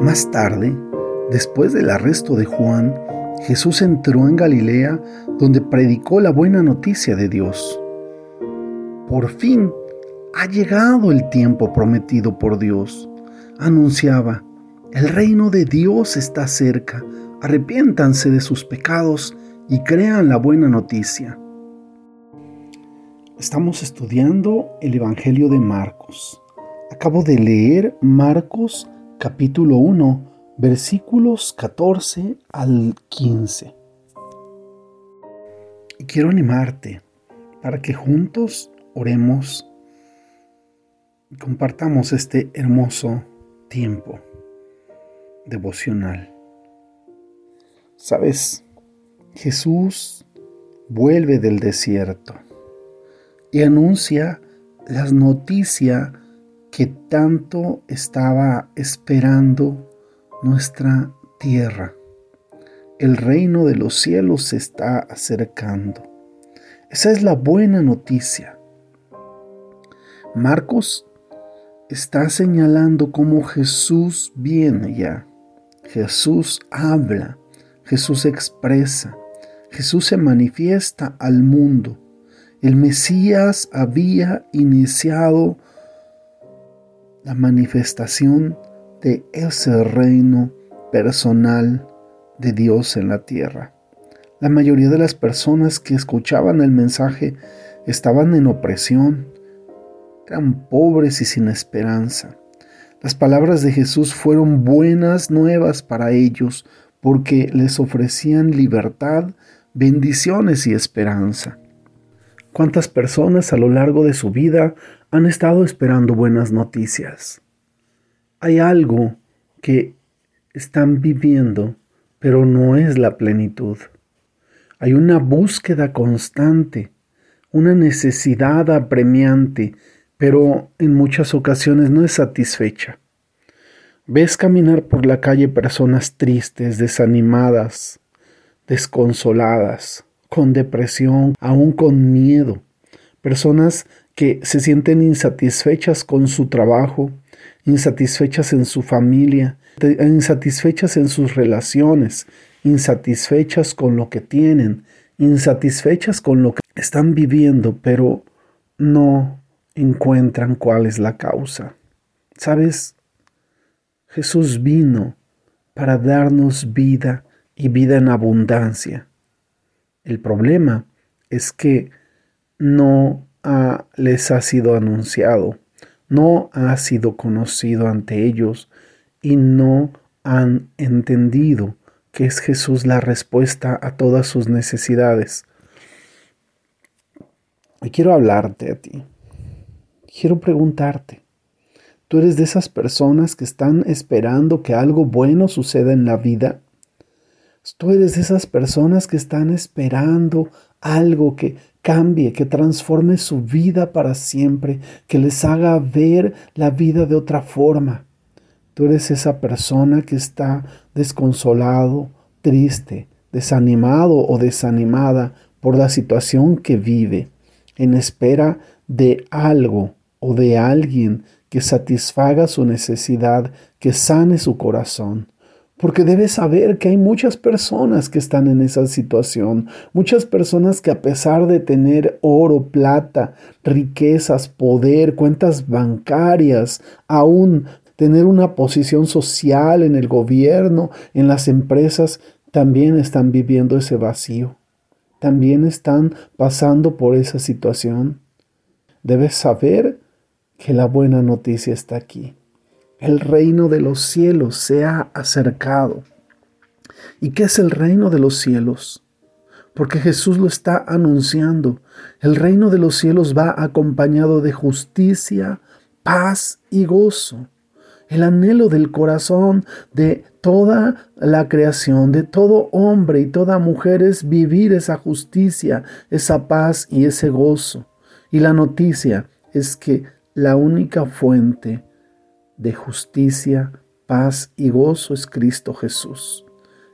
Más tarde, después del arresto de Juan, Jesús entró en Galilea donde predicó la buena noticia de Dios. Por fin ha llegado el tiempo prometido por Dios. Anunciaba, el reino de Dios está cerca, arrepiéntanse de sus pecados y crean la buena noticia. Estamos estudiando el Evangelio de Marcos. Acabo de leer Marcos capítulo 1, versículos 14 al 15. Y quiero animarte para que juntos oremos y compartamos este hermoso tiempo devocional. Sabes, Jesús vuelve del desierto y anuncia las noticias que tanto estaba esperando nuestra tierra. El reino de los cielos se está acercando. Esa es la buena noticia. Marcos está señalando cómo Jesús viene ya. Jesús habla, Jesús expresa, Jesús se manifiesta al mundo. El Mesías había iniciado la manifestación de ese reino personal de Dios en la tierra. La mayoría de las personas que escuchaban el mensaje estaban en opresión, eran pobres y sin esperanza. Las palabras de Jesús fueron buenas nuevas para ellos porque les ofrecían libertad, bendiciones y esperanza. ¿Cuántas personas a lo largo de su vida han estado esperando buenas noticias. Hay algo que están viviendo, pero no es la plenitud. Hay una búsqueda constante, una necesidad apremiante, pero en muchas ocasiones no es satisfecha. Ves caminar por la calle personas tristes, desanimadas, desconsoladas, con depresión, aún con miedo, personas que se sienten insatisfechas con su trabajo, insatisfechas en su familia, insatisfechas en sus relaciones, insatisfechas con lo que tienen, insatisfechas con lo que están viviendo, pero no encuentran cuál es la causa. ¿Sabes? Jesús vino para darnos vida y vida en abundancia. El problema es que no les ha sido anunciado, no ha sido conocido ante ellos y no han entendido que es Jesús la respuesta a todas sus necesidades. Y quiero hablarte a ti. Quiero preguntarte. ¿Tú eres de esas personas que están esperando que algo bueno suceda en la vida? Tú eres de esas personas que están esperando algo que cambie, que transforme su vida para siempre, que les haga ver la vida de otra forma. Tú eres esa persona que está desconsolado, triste, desanimado o desanimada por la situación que vive, en espera de algo o de alguien que satisfaga su necesidad, que sane su corazón porque debes saber que hay muchas personas que están en esa situación, muchas personas que a pesar de tener oro, plata, riquezas, poder, cuentas bancarias, aún tener una posición social en el gobierno, en las empresas, también están viviendo ese vacío, también están pasando por esa situación. Debes saber que la buena noticia está aquí el reino de los cielos se ha acercado. ¿Y qué es el reino de los cielos? Porque Jesús lo está anunciando. El reino de los cielos va acompañado de justicia, paz y gozo. El anhelo del corazón de toda la creación, de todo hombre y toda mujer es vivir esa justicia, esa paz y ese gozo. Y la noticia es que la única fuente de justicia, paz y gozo es Cristo Jesús.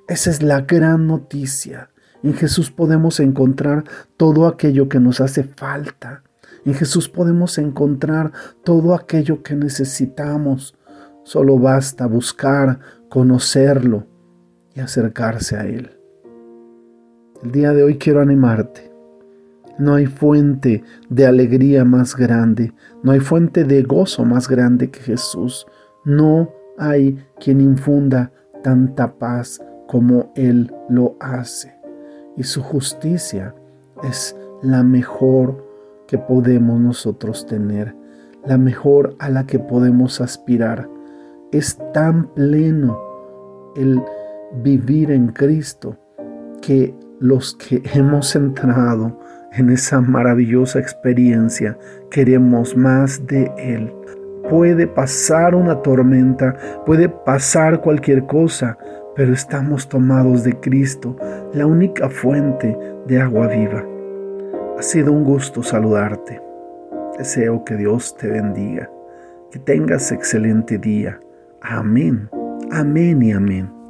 Esa es la gran noticia. En Jesús podemos encontrar todo aquello que nos hace falta. En Jesús podemos encontrar todo aquello que necesitamos. Solo basta buscar, conocerlo y acercarse a Él. El día de hoy quiero animarte. No hay fuente de alegría más grande, no hay fuente de gozo más grande que Jesús. No hay quien infunda tanta paz como Él lo hace. Y su justicia es la mejor que podemos nosotros tener, la mejor a la que podemos aspirar. Es tan pleno el vivir en Cristo que los que hemos entrado en esa maravillosa experiencia queremos más de Él. Puede pasar una tormenta, puede pasar cualquier cosa, pero estamos tomados de Cristo, la única fuente de agua viva. Ha sido un gusto saludarte. Deseo que Dios te bendiga, que tengas excelente día. Amén, amén y amén.